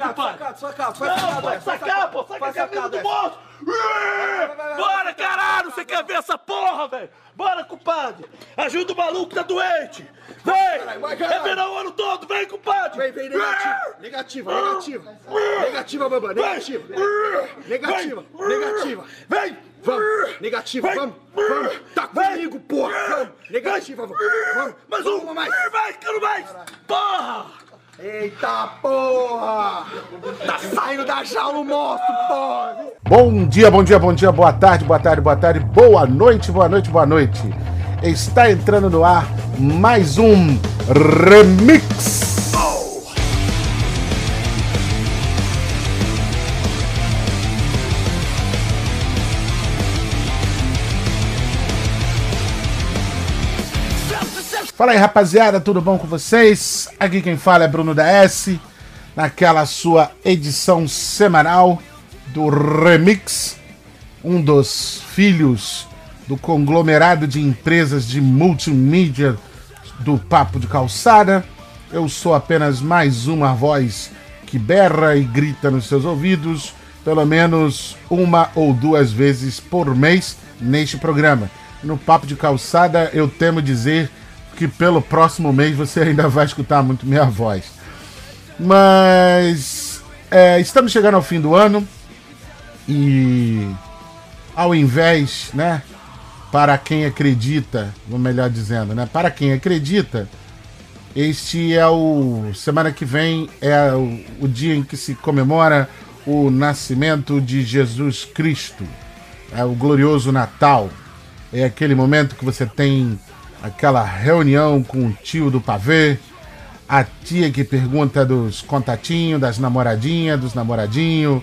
Sacado, sacado, Não, sacado, pode vai, sacar, pô. Saca a vai camisa sacado, do bolso. vai, vai, Bora, vai, caralho. Você quer ver essa porra, velho? Bora, compadre. Ajuda o maluco que tá doente. Vem. vai. É verão o ano todo. Vem, compadre. Vem, vem, negativa, negativa, negativa. Negativa, Bambam, negativa. Negativa, negativa. Vem. Vamos, negativa, Vem. vamos, vamos. Tá comigo, porra. Vamos, negativa, vamos. vamos. Mais Vamos, um. mais. Mais, quero mais. Porra. Eita porra! Tá saindo da jaula o monstro, porra! Bom dia, bom dia, bom dia, boa tarde, boa tarde, boa tarde, boa noite, boa noite, boa noite. Está entrando no ar mais um Remix. Fala aí, rapaziada, tudo bom com vocês? Aqui quem fala é Bruno da S, naquela sua edição semanal do Remix, um dos filhos do conglomerado de empresas de multimídia do Papo de Calçada. Eu sou apenas mais uma voz que berra e grita nos seus ouvidos, pelo menos uma ou duas vezes por mês neste programa. No Papo de Calçada, eu temo dizer que pelo próximo mês você ainda vai escutar muito minha voz. Mas é, estamos chegando ao fim do ano e ao invés, né, para quem acredita, ou melhor dizendo, né, para quem acredita, este é o semana que vem é o, o dia em que se comemora o nascimento de Jesus Cristo, é o glorioso Natal. É aquele momento que você tem aquela reunião com o tio do pavê, a tia que pergunta dos contatinhos, das namoradinhas, dos namoradinhos.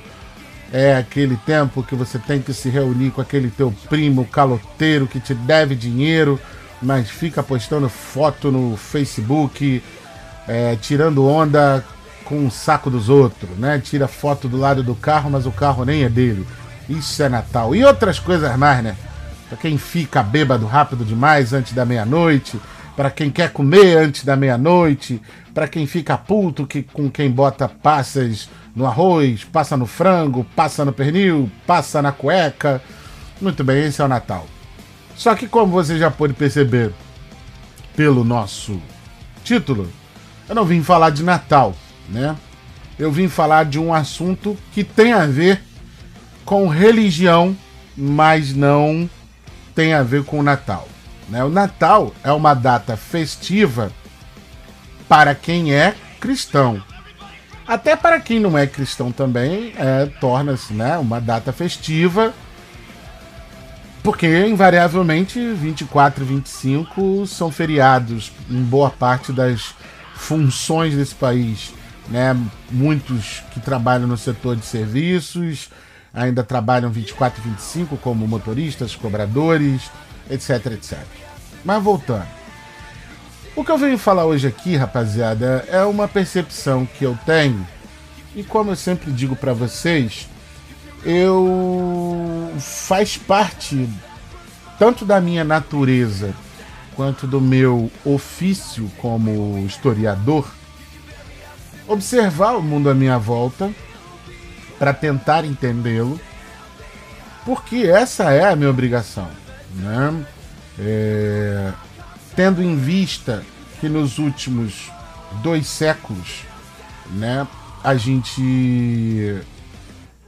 É aquele tempo que você tem que se reunir com aquele teu primo caloteiro que te deve dinheiro, mas fica postando foto no Facebook, é, tirando onda com o saco dos outros, né? Tira foto do lado do carro, mas o carro nem é dele. Isso é Natal. E outras coisas mais, né? Para quem fica bêbado rápido demais antes da meia-noite, para quem quer comer antes da meia-noite, para quem fica puto que, com quem bota passas no arroz, passa no frango, passa no pernil, passa na cueca. Muito bem, esse é o Natal. Só que como você já pôde perceber pelo nosso título, eu não vim falar de Natal, né? Eu vim falar de um assunto que tem a ver com religião, mas não tem a ver com o Natal. Né? O Natal é uma data festiva para quem é cristão. Até para quem não é cristão também, é, torna-se né, uma data festiva, porque invariavelmente 24 e 25 são feriados em boa parte das funções desse país. Né? Muitos que trabalham no setor de serviços, ainda trabalham 24 e 25 como motoristas, cobradores, etc, etc. Mas voltando. O que eu venho falar hoje aqui, rapaziada, é uma percepção que eu tenho. E como eu sempre digo para vocês, eu faz parte tanto da minha natureza quanto do meu ofício como historiador observar o mundo à minha volta para tentar entendê-lo, porque essa é a minha obrigação, né? É, tendo em vista que nos últimos dois séculos, né, a gente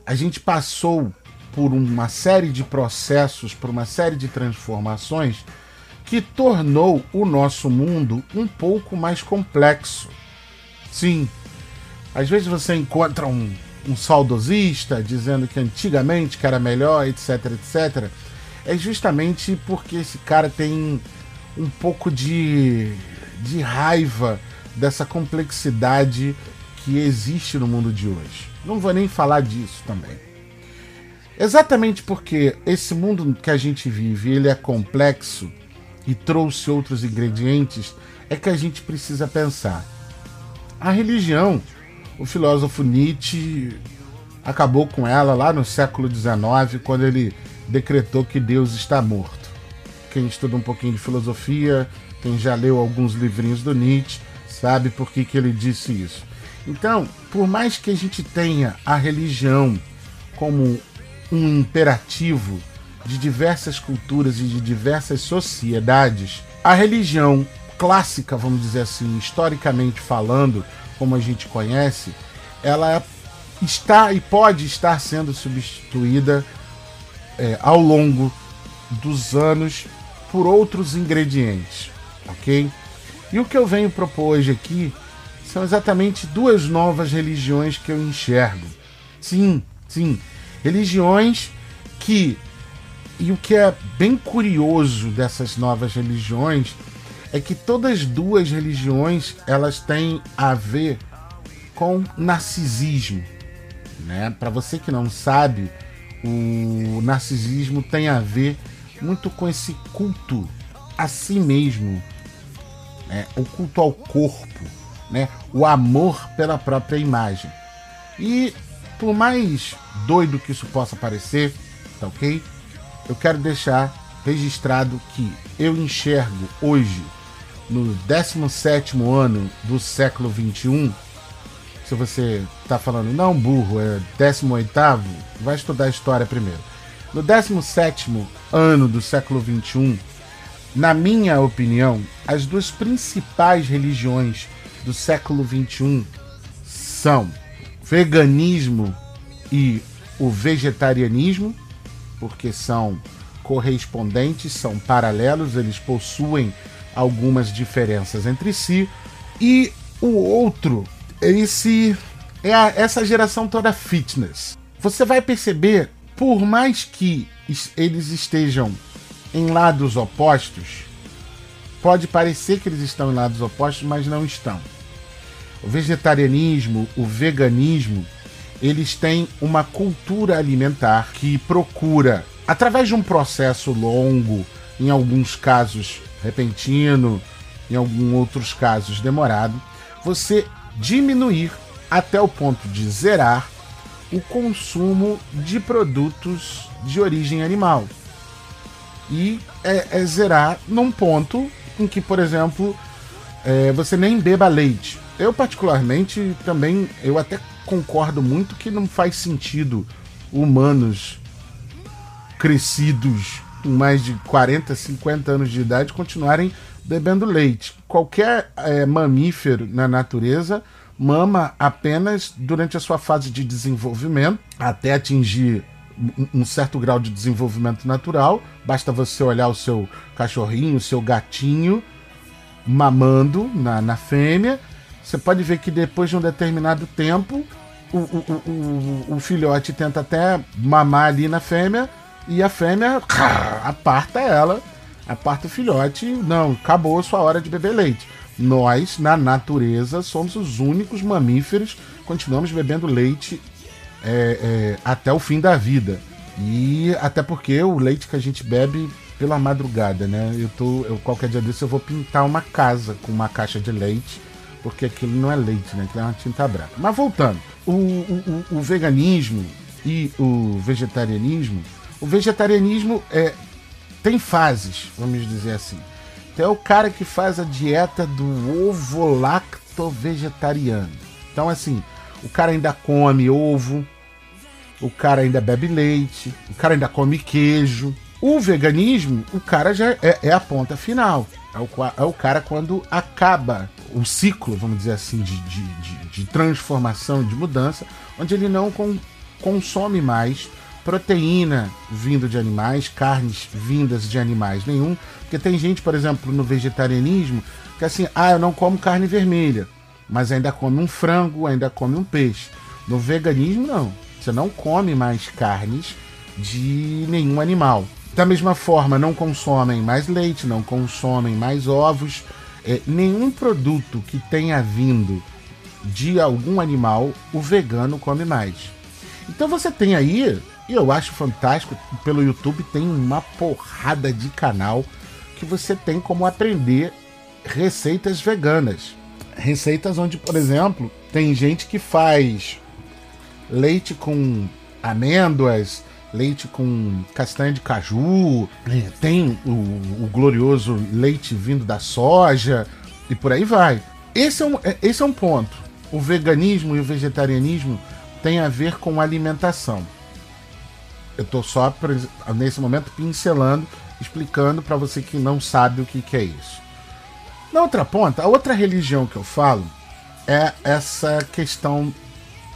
a gente passou por uma série de processos, por uma série de transformações que tornou o nosso mundo um pouco mais complexo. Sim, às vezes você encontra um, um saudosista dizendo que antigamente que era melhor, etc, etc. É justamente porque esse cara tem um pouco de, de raiva dessa complexidade que existe no mundo de hoje. Não vou nem falar disso também. Exatamente porque esse mundo que a gente vive, ele é complexo e trouxe outros ingredientes, é que a gente precisa pensar. A religião, o filósofo Nietzsche acabou com ela lá no século XIX, quando ele decretou que Deus está morto. Quem estuda um pouquinho de filosofia, quem já leu alguns livrinhos do Nietzsche, sabe por que, que ele disse isso. Então, por mais que a gente tenha a religião como um imperativo de diversas culturas e de diversas sociedades, a religião clássica, vamos dizer assim, historicamente falando, como a gente conhece, ela está e pode estar sendo substituída é, ao longo dos anos por outros ingredientes, ok? E o que eu venho propor hoje aqui são exatamente duas novas religiões que eu enxergo. Sim, sim, religiões que e o que é bem curioso dessas novas religiões é que todas duas religiões elas têm a ver com narcisismo, né? Para você que não sabe, o narcisismo tem a ver muito com esse culto a si mesmo, né? o culto ao corpo, né? o amor pela própria imagem. E por mais doido que isso possa parecer, tá ok? Eu quero deixar registrado que eu enxergo hoje, no 17 ano do século 21, se você está falando, não, burro, é 18, vai estudar história primeiro. No 17 ano do século 21, na minha opinião, as duas principais religiões do século 21 são veganismo e o vegetarianismo, porque são correspondentes, são paralelos, eles possuem algumas diferenças entre si, e o outro esse é a, essa geração toda fitness. Você vai perceber, por mais que eles estejam em lados opostos, pode parecer que eles estão em lados opostos, mas não estão. O vegetarianismo, o veganismo, eles têm uma cultura alimentar que procura, através de um processo longo, em alguns casos repentino, em alguns outros casos demorado, você diminuir até o ponto de zerar o consumo de produtos de origem animal. E é, é zerar num ponto em que, por exemplo, é, você nem beba leite. Eu particularmente também, eu até concordo muito que não faz sentido humanos crescidos com mais de 40, 50 anos de idade continuarem bebendo leite. Qualquer é, mamífero na natureza mama apenas durante a sua fase de desenvolvimento, até atingir um certo grau de desenvolvimento natural. Basta você olhar o seu cachorrinho, o seu gatinho mamando na, na fêmea. Você pode ver que depois de um determinado tempo, o, o, o, o filhote tenta até mamar ali na fêmea e a fêmea aparta ela aparta o filhote, não, acabou a sua hora de beber leite. Nós, na natureza, somos os únicos mamíferos, continuamos bebendo leite é, é, até o fim da vida. E até porque o leite que a gente bebe pela madrugada, né? Eu tô, eu, qualquer dia desse eu vou pintar uma casa com uma caixa de leite, porque aquilo não é leite, né? Aquilo é uma tinta branca. Mas voltando, o, o, o veganismo e o vegetarianismo, o vegetarianismo é, tem fases, vamos dizer assim. Então é o cara que faz a dieta do ovo lacto vegetariano. Então, assim, o cara ainda come ovo, o cara ainda bebe leite, o cara ainda come queijo. O veganismo, o cara já é, é a ponta final. É o, é o, cara quando acaba o ciclo, vamos dizer assim, de, de, de, de transformação, de mudança, onde ele não com, consome mais proteína vindo de animais, carnes vindas de animais nenhum. Porque tem gente, por exemplo, no vegetarianismo, que assim, ah, eu não como carne vermelha, mas ainda come um frango, ainda come um peixe. No veganismo, não. Você não come mais carnes de nenhum animal. Da mesma forma, não consomem mais leite, não consomem mais ovos. É, nenhum produto que tenha vindo de algum animal, o vegano come mais. Então você tem aí e eu acho fantástico, pelo YouTube tem uma porrada de canal que você tem como aprender receitas veganas. Receitas onde, por exemplo, tem gente que faz leite com amêndoas, leite com castanha de caju, tem o, o, glorioso leite vindo da soja e por aí vai. Esse é um, é, esse é um ponto. o veganismo e o vegetarianismo têm a ver com alimentação. Eu estou só nesse momento pincelando, explicando para você que não sabe o que, que é isso. Na outra ponta, a outra religião que eu falo é essa questão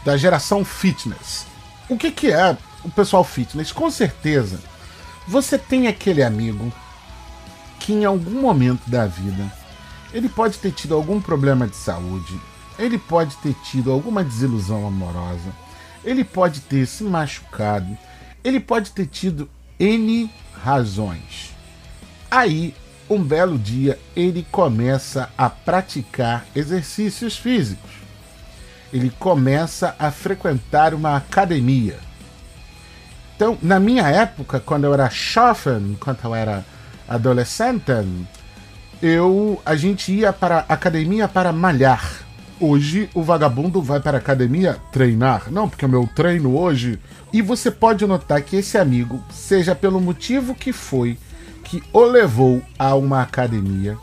da geração fitness. O que, que é o pessoal fitness? Com certeza, você tem aquele amigo que em algum momento da vida ele pode ter tido algum problema de saúde, ele pode ter tido alguma desilusão amorosa, ele pode ter se machucado, ele pode ter tido N razões. Aí um belo dia ele começa a praticar exercícios físicos. Ele começa a frequentar uma academia. Então, na minha época, quando eu era jovem, quando eu era adolescente, eu a gente ia para a academia para malhar. Hoje o vagabundo vai para a academia treinar. Não, porque o meu treino hoje. E você pode notar que esse amigo, seja pelo motivo que foi, que o levou a uma academia,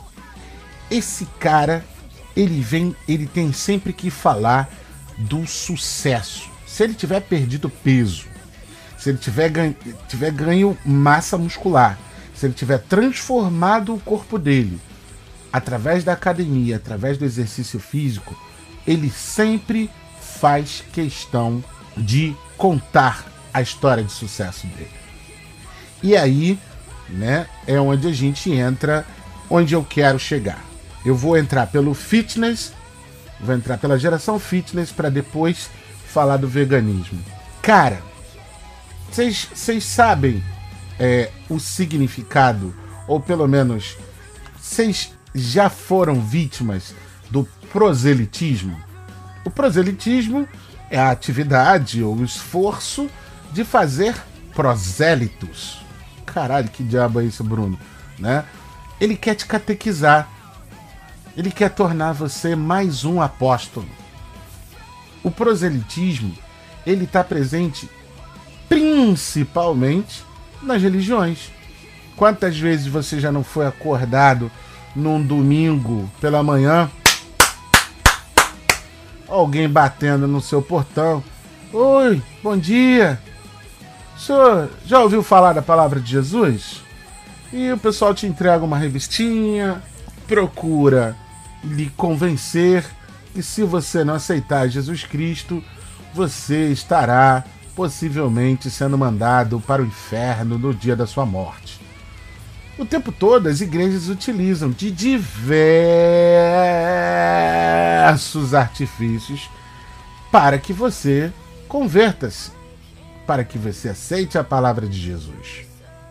esse cara, ele vem, ele tem sempre que falar do sucesso. Se ele tiver perdido peso, se ele tiver ganho, tiver ganho massa muscular, se ele tiver transformado o corpo dele através da academia, através do exercício físico, ele sempre faz questão de contar a história de sucesso dele. E aí né? É onde a gente entra onde eu quero chegar. Eu vou entrar pelo fitness, vou entrar pela geração fitness para depois falar do veganismo. Cara, vocês sabem é, o significado, ou pelo menos vocês já foram vítimas proselitismo? O proselitismo é a atividade ou o esforço de fazer prosélitos caralho, que diabo é isso, Bruno? Né? Ele quer te catequizar. Ele quer tornar você mais um apóstolo. O proselitismo, ele está presente principalmente nas religiões. Quantas vezes você já não foi acordado num domingo pela manhã? Alguém batendo no seu portão. Oi, bom dia. O senhor já ouviu falar da palavra de Jesus? E o pessoal te entrega uma revistinha, procura lhe convencer que se você não aceitar Jesus Cristo, você estará possivelmente sendo mandado para o inferno no dia da sua morte. O tempo todo as igrejas utilizam de diversos artifícios para que você converta-se para que você aceite a palavra de Jesus.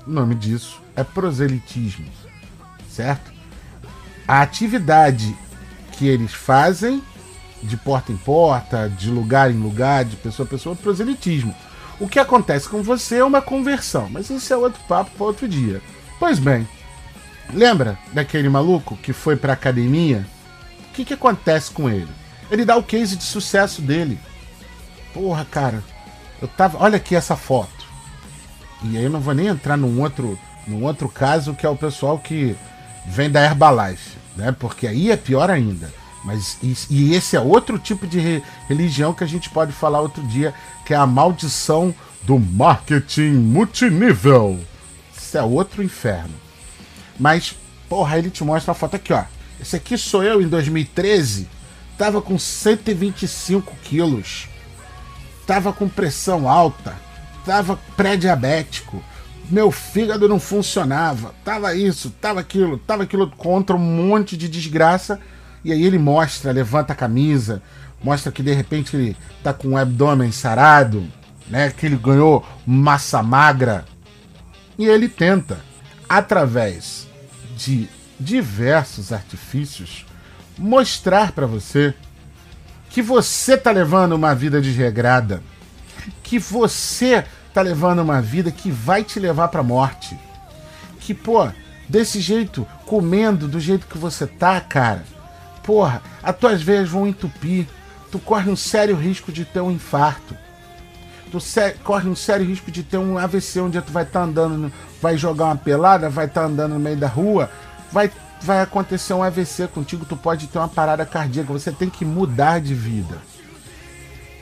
O nome disso é proselitismo, certo? A atividade que eles fazem de porta em porta, de lugar em lugar, de pessoa a pessoa, é proselitismo. O que acontece com você é uma conversão, mas isso é outro papo para outro dia. Pois bem, lembra daquele maluco que foi para academia? O que, que acontece com ele? Ele dá o case de sucesso dele. Porra, cara, eu tava. Olha aqui essa foto. E aí eu não vou nem entrar num outro, num outro caso que é o pessoal que vem da Herbalife, né? Porque aí é pior ainda. Mas e, e esse é outro tipo de re, religião que a gente pode falar outro dia, que é a maldição do marketing multinível. Isso é outro inferno. Mas, porra, ele te mostra a foto aqui, ó. Esse aqui sou eu em 2013. Tava com 125 quilos estava com pressão alta, estava pré-diabético, meu fígado não funcionava, tava isso, tava aquilo, tava aquilo contra um monte de desgraça. E aí ele mostra, levanta a camisa, mostra que de repente ele tá com o abdômen sarado, né, que ele ganhou massa magra. E ele tenta, através de diversos artifícios, mostrar para você que você tá levando uma vida desregrada, que você tá levando uma vida que vai te levar para morte. Que, pô, desse jeito, comendo do jeito que você tá, cara, porra, as tuas veias vão entupir. Tu corre um sério risco de ter um infarto. Tu corre um sério risco de ter um AVC um dia tu vai estar tá andando, vai jogar uma pelada, vai estar tá andando no meio da rua, vai vai acontecer um AVC contigo, tu pode ter uma parada cardíaca, você tem que mudar de vida.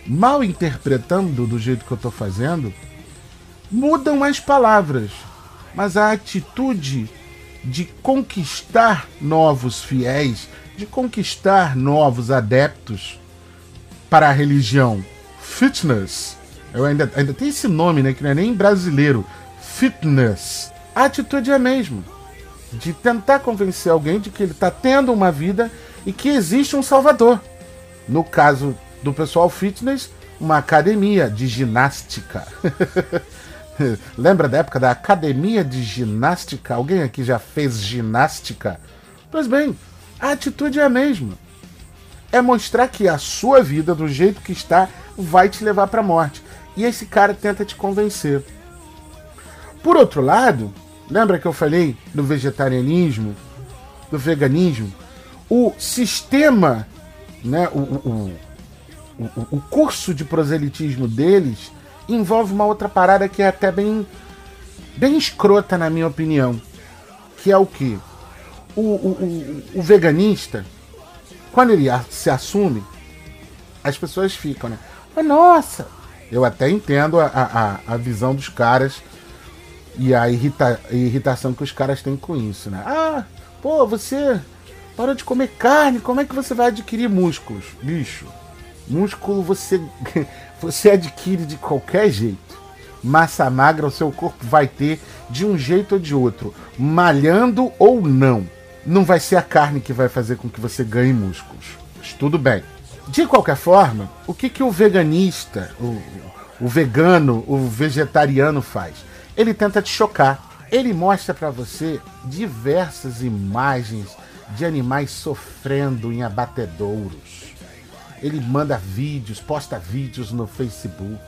Mal interpretando do jeito que eu tô fazendo, mudam as palavras, mas a atitude de conquistar novos fiéis, de conquistar novos adeptos para a religião fitness, eu ainda, ainda tem esse nome, né, que não é nem brasileiro, fitness. A atitude é a mesma, de tentar convencer alguém de que ele está tendo uma vida e que existe um salvador. No caso do pessoal fitness, uma academia de ginástica. Lembra da época da academia de ginástica? Alguém aqui já fez ginástica? Pois bem, a atitude é a mesma. É mostrar que a sua vida, do jeito que está, vai te levar para a morte. E esse cara tenta te convencer. Por outro lado, lembra que eu falei do vegetarianismo, do veganismo? O sistema, né, o, o, o, o curso de proselitismo deles envolve uma outra parada que é até bem, bem escrota, na minha opinião. Que é o que? O, o, o, o veganista, quando ele se assume, as pessoas ficam, né? Mas, nossa! Eu até entendo a, a, a visão dos caras e a, irrita, irritação que os caras têm com isso, né? Ah, pô, você parou de comer carne, como é que você vai adquirir músculos? Bicho, músculo você você adquire de qualquer jeito. Massa magra o seu corpo vai ter de um jeito ou de outro, malhando ou não. Não vai ser a carne que vai fazer com que você ganhe músculos. Mas tudo bem. De qualquer forma, o que, que o veganista, o, o vegano, o vegetariano faz? Ele tenta te chocar. Ele mostra para você diversas imagens de animais sofrendo em abatedouros ele manda vídeos, posta vídeos no Facebook,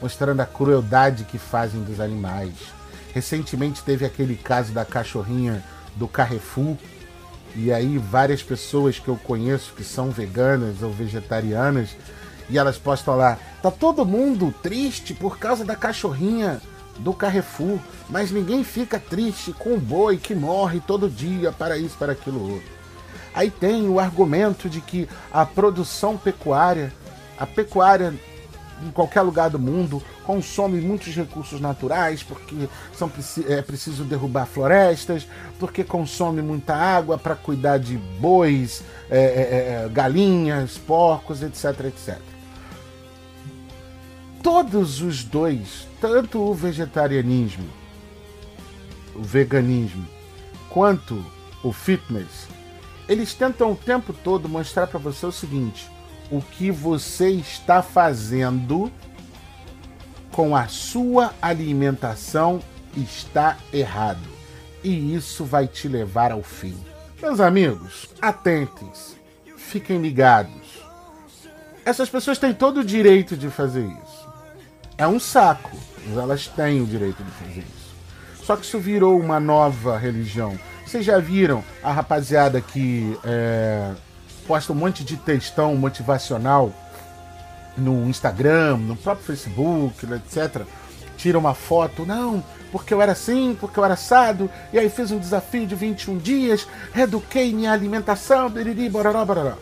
mostrando a crueldade que fazem dos animais. Recentemente teve aquele caso da cachorrinha do Carrefour, e aí várias pessoas que eu conheço que são veganas ou vegetarianas, e elas postam lá: tá todo mundo triste por causa da cachorrinha do Carrefour, mas ninguém fica triste com o boi que morre todo dia para isso, para aquilo outro. Aí tem o argumento de que a produção pecuária, a pecuária em qualquer lugar do mundo consome muitos recursos naturais, porque são, é preciso derrubar florestas, porque consome muita água para cuidar de bois, é, é, é, galinhas, porcos, etc, etc. Todos os dois, tanto o vegetarianismo, o veganismo, quanto o fitness, eles tentam o tempo todo mostrar para você o seguinte: o que você está fazendo com a sua alimentação está errado. E isso vai te levar ao fim. Meus amigos, atentem-se, fiquem ligados. Essas pessoas têm todo o direito de fazer isso. É um saco, mas elas têm o direito de fazer isso. Só que isso virou uma nova religião vocês já viram a rapaziada que é, posta um monte de textão motivacional no Instagram, no próprio Facebook, etc. Tira uma foto, não, porque eu era assim, porque eu era assado, e aí fiz um desafio de 21 dias, reeduquei minha alimentação, biriri, bororó, bororó.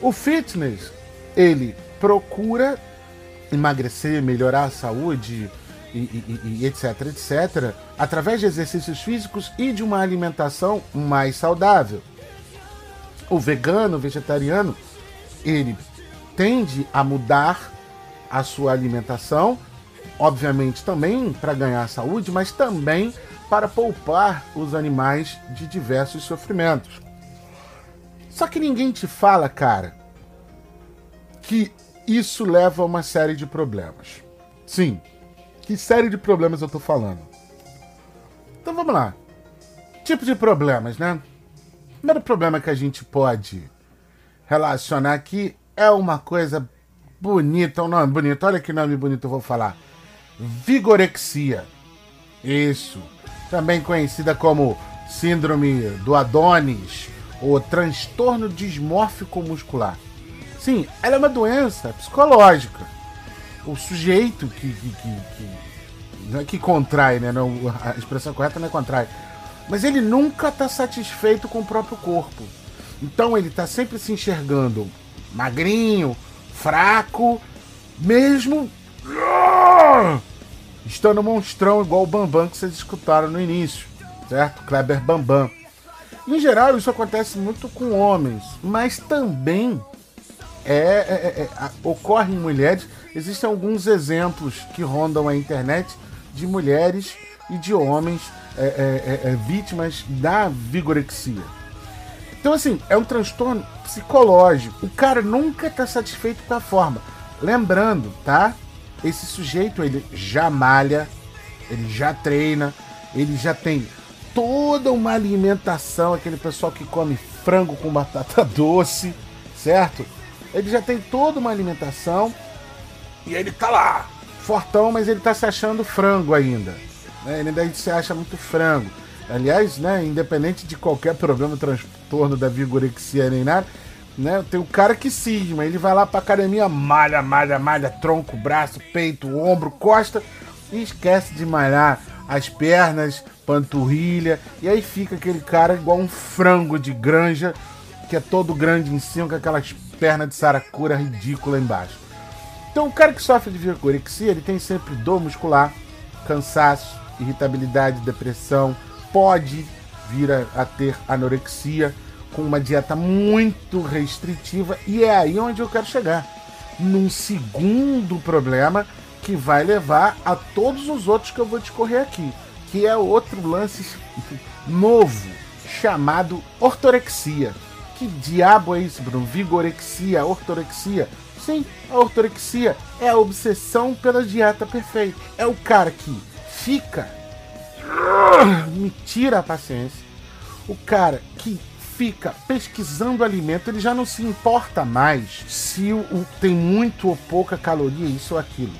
O fitness, ele procura emagrecer, melhorar a saúde, e, e, e, etc, etc, através de exercícios físicos e de uma alimentação mais saudável. O vegano, o vegetariano, ele tende a mudar a sua alimentação, obviamente também para ganhar saúde, mas também para poupar os animais de diversos sofrimentos. Só que ninguém te fala, cara, que isso leva a uma série de problemas. Sim, que série de problemas eu tô falando? Então vamos lá. Tipo de problemas, né? O primeiro problema que a gente pode relacionar aqui é uma coisa bonita, um nome bonito. Olha que nome bonito eu vou falar. Vigorexia. Isso. Também conhecida como síndrome do Adonis ou transtorno dismórfico muscular. Sim, ela é uma doença psicológica o sujeito que, que, que, que, não é que contrai, né? Não, a expressão correta não é contrai. Mas ele nunca está satisfeito com o próprio corpo. Então ele está sempre se enxergando magrinho, fraco, mesmo ah, estando monstrão igual o Bambam que vocês escutaram no início, certo? Kleber Bambam. Em geral, isso acontece muito com homens, mas também é, é, é, é ocorre em mulheres. Existem alguns exemplos que rondam a internet de mulheres e de homens é, é, vítimas da vigorexia. Então, assim, é um transtorno psicológico. O cara nunca está satisfeito com a forma. Lembrando, tá? Esse sujeito, ele já malha, ele já treina, ele já tem toda uma alimentação, aquele pessoal que come frango com batata doce, certo? Ele já tem toda uma alimentação e ele tá lá, fortão, mas ele tá se achando frango ainda. Né? Ele ainda se acha muito frango. Aliás, né, independente de qualquer problema, transtorno da vigorexia nem nada, né, tem o cara que cisma, ele vai lá pra academia, malha, malha, malha, tronco, braço, peito, ombro, costa, e esquece de malhar as pernas, panturrilha, e aí fica aquele cara igual um frango de granja, que é todo grande em cima, com aquelas pernas de saracura ridícula embaixo. Então o cara que sofre de vigorexia, ele tem sempre dor muscular, cansaço, irritabilidade, depressão, pode vir a, a ter anorexia com uma dieta muito restritiva e é aí onde eu quero chegar. Num segundo problema que vai levar a todos os outros que eu vou discorrer aqui, que é outro lance novo chamado ortorexia. Que diabo é isso, Bruno? Vigorexia, ortorexia? Sim, a ortorexia é a obsessão pela dieta perfeita. É o cara que fica me tira a paciência. O cara que fica pesquisando alimento, ele já não se importa mais se o, o, tem muito ou pouca caloria, isso ou aquilo.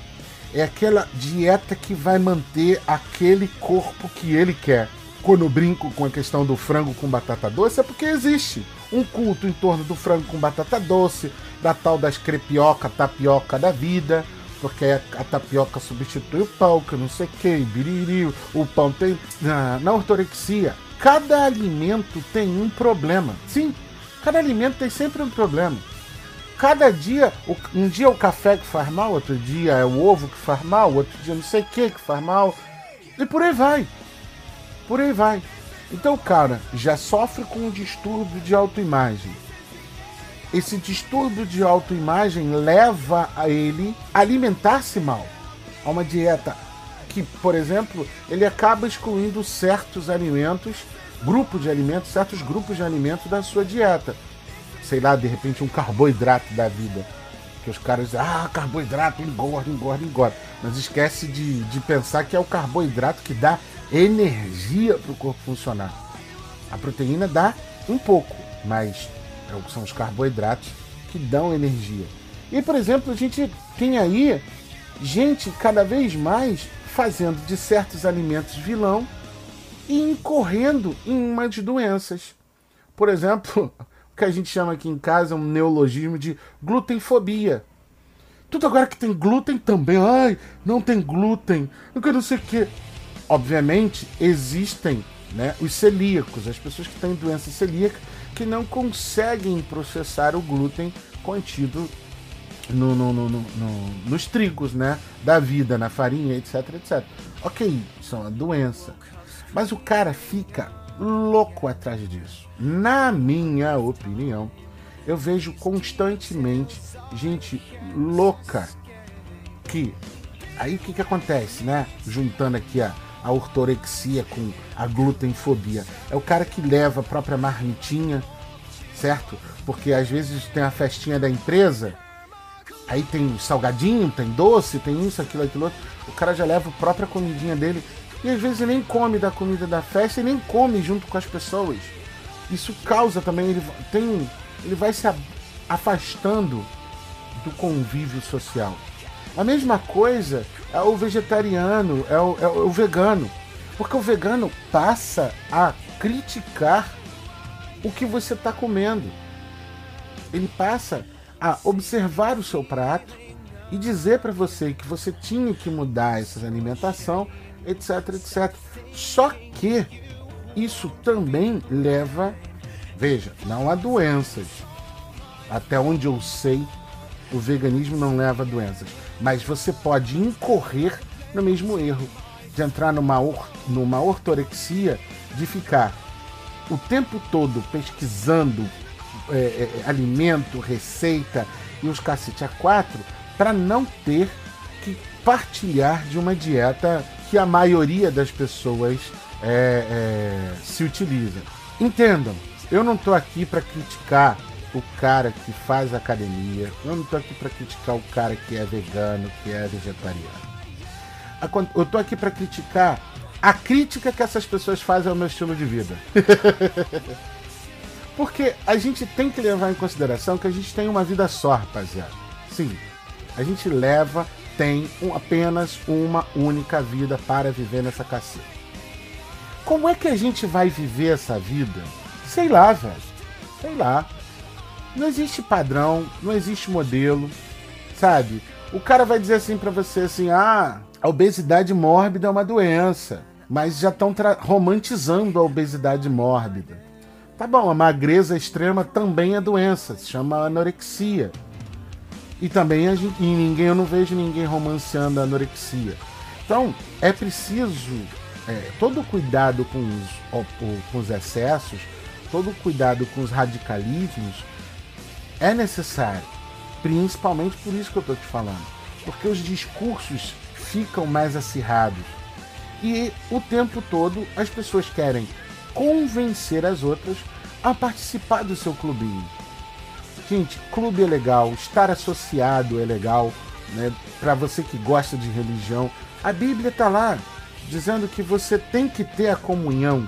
É aquela dieta que vai manter aquele corpo que ele quer. Quando eu brinco com a questão do frango com batata doce, é porque existe um culto em torno do frango com batata doce, da tal das crepioca, tapioca da vida, porque a, tapioca substitui o pão, que não sei quem, biriri, o pão tem. Na, na ortorexia, cada alimento tem um problema. Sim, cada alimento tem sempre um problema. Cada dia, um dia é o café que faz mal, outro dia é o ovo que faz mal, outro dia não sei o que que faz mal. E por aí vai. Por aí vai. Então o cara já sofre com um distúrbio de autoimagem esse distúrbio de autoimagem leva a ele alimentar-se mal. A uma dieta que, por exemplo, ele acaba excluindo certos alimentos, grupos de alimentos, certos grupos de alimentos da sua dieta. Sei lá, de repente um carboidrato da vida. Que os caras dizem, ah, carboidrato engorda, engorda, engorda. Mas esquece de, de pensar que é o carboidrato que dá energia para o corpo funcionar. A proteína dá um pouco, mas são os carboidratos que dão energia. E, por exemplo, a gente tem aí gente cada vez mais fazendo de certos alimentos vilão e incorrendo em umas doenças. Por exemplo, o que a gente chama aqui em casa é um neologismo de glutenfobia. Tudo agora que tem glúten também, ai, não tem glúten, eu não sei o que. Obviamente, existem né, os celíacos, as pessoas que têm doença celíaca que não conseguem processar o glúten contido no, no, no, nos trigos né, da vida, na farinha, etc, etc. Ok, isso é uma doença. Mas o cara fica louco atrás disso. Na minha opinião, eu vejo constantemente gente louca que. Aí o que, que acontece, né? Juntando aqui a, a ortorexia com a glutenfobia. É o cara que leva a própria marmitinha, certo? Porque às vezes tem a festinha da empresa, aí tem salgadinho, tem doce, tem isso, aquilo, aquilo outro. O cara já leva a própria comidinha dele e às vezes nem come da comida da festa e nem come junto com as pessoas. Isso causa também, ele tem ele vai se afastando do convívio social. A mesma coisa é o vegetariano, é o, é o vegano. Porque o vegano passa a criticar o que você está comendo. Ele passa a observar o seu prato e dizer para você que você tinha que mudar essa alimentação, etc, etc. Só que isso também leva, veja, não há doenças. Até onde eu sei, o veganismo não leva a doenças. Mas você pode incorrer no mesmo erro de entrar numa, or, numa ortorexia, de ficar o tempo todo pesquisando é, é, alimento, receita e os cacete a quatro para não ter que partilhar de uma dieta que a maioria das pessoas é, é se utiliza. Entendam, eu não estou aqui para criticar o cara que faz academia, eu não estou aqui para criticar o cara que é vegano, que é vegetariano. Eu estou aqui para criticar a crítica que essas pessoas fazem ao meu estilo de vida. Porque a gente tem que levar em consideração que a gente tem uma vida só, rapaziada. Sim, a gente leva, tem um, apenas uma única vida para viver nessa caceta. Como é que a gente vai viver essa vida? Sei lá, velho. Sei lá. Não existe padrão, não existe modelo, sabe? O cara vai dizer assim para você assim: "Ah, a obesidade mórbida é uma doença" mas já estão romantizando a obesidade mórbida. Tá bom, a magreza extrema também é doença, se chama anorexia. E também a gente, e ninguém, eu não vejo ninguém romanceando a anorexia. Então, é preciso é, todo cuidado com os, com os excessos, todo cuidado com os radicalismos é necessário. Principalmente por isso que eu estou te falando. Porque os discursos ficam mais acirrados e o tempo todo as pessoas querem convencer as outras a participar do seu clubinho. Gente, clube é legal, estar associado é legal, né? Para você que gosta de religião, a Bíblia está lá dizendo que você tem que ter a comunhão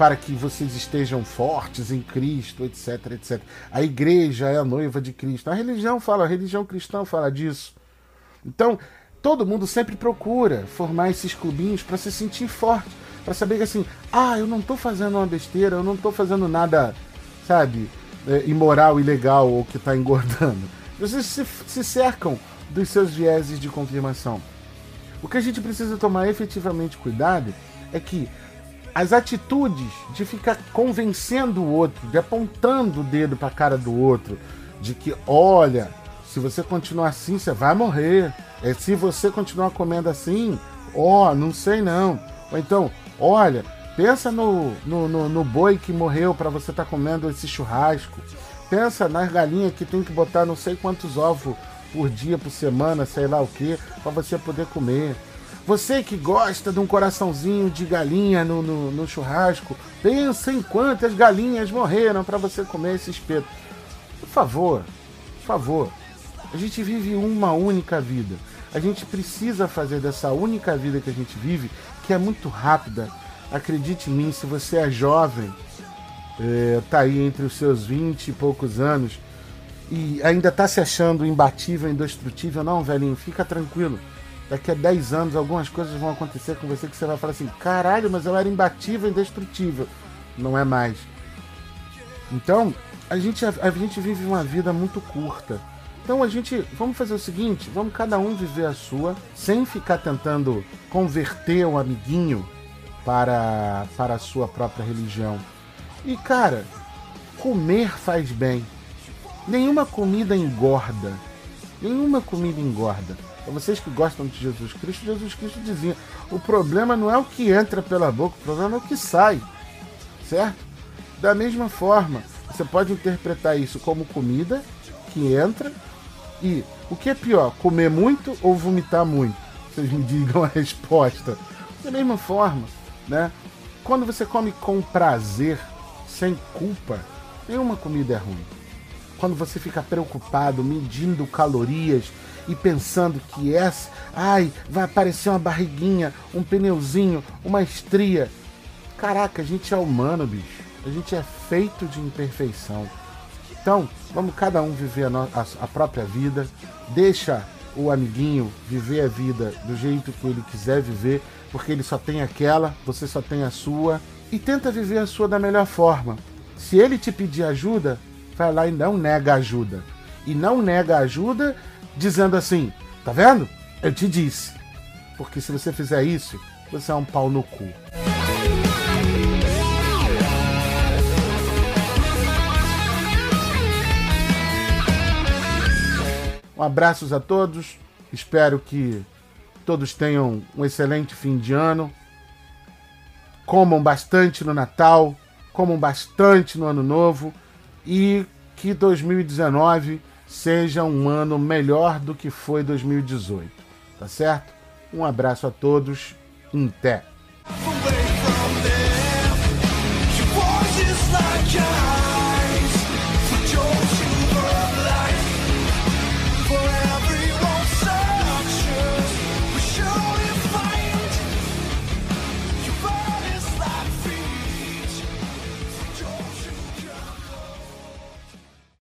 para que vocês estejam fortes em Cristo, etc, etc. A igreja é a noiva de Cristo. A religião fala, a religião cristã fala disso. Então, todo mundo sempre procura formar esses clubinhos para se sentir forte, para saber que assim, ah, eu não estou fazendo uma besteira, eu não estou fazendo nada, sabe, é, imoral, ilegal ou que está engordando. Vocês se, se cercam dos seus vieses de confirmação. O que a gente precisa tomar efetivamente cuidado é que as atitudes de ficar convencendo o outro, de apontando o dedo para a cara do outro, de que olha, se você continuar assim, você vai morrer. É, se você continuar comendo assim, ó, oh, não sei não. Ou então, olha, pensa no, no, no, no boi que morreu para você estar tá comendo esse churrasco. Pensa nas galinhas que tem que botar não sei quantos ovos por dia, por semana, sei lá o que, para você poder comer. Você que gosta de um coraçãozinho de galinha no, no, no churrasco, pensa em quantas galinhas morreram para você comer esse espeto. Por favor, por favor, a gente vive uma única vida. A gente precisa fazer dessa única vida que a gente vive, que é muito rápida. Acredite em mim, se você é jovem, é, tá aí entre os seus 20 e poucos anos e ainda tá se achando imbatível, indestrutível, não, velhinho, fica tranquilo. Daqui a 10 anos algumas coisas vão acontecer com você que você vai falar assim: caralho, mas eu era imbatível, indestrutível. Não é mais. Então, a gente, a, a gente vive uma vida muito curta. Então a gente, vamos fazer o seguinte, vamos cada um viver a sua, sem ficar tentando converter um amiguinho para, para a sua própria religião. E cara, comer faz bem. Nenhuma comida engorda. Nenhuma comida engorda. Para vocês que gostam de Jesus Cristo, Jesus Cristo dizia: o problema não é o que entra pela boca, o problema é o que sai. Certo? Da mesma forma, você pode interpretar isso como comida que entra e o que é pior, comer muito ou vomitar muito? Vocês me digam a resposta. Da mesma forma, né? Quando você come com prazer, sem culpa, nenhuma comida é ruim. Quando você fica preocupado, medindo calorias e pensando que essa, ai, vai aparecer uma barriguinha, um pneuzinho, uma estria. Caraca, a gente é humano, bicho. A gente é feito de imperfeição. Então, vamos cada um viver a, a, a própria vida, deixa o amiguinho viver a vida do jeito que ele quiser viver, porque ele só tem aquela, você só tem a sua, e tenta viver a sua da melhor forma. Se ele te pedir ajuda, vai lá e não nega ajuda. E não nega ajuda dizendo assim: tá vendo? Eu te disse. Porque se você fizer isso, você é um pau no cu. Um abraço a todos. Espero que todos tenham um excelente fim de ano. Comam bastante no Natal, comam bastante no Ano Novo e que 2019 seja um ano melhor do que foi 2018. Tá certo? Um abraço a todos. Até.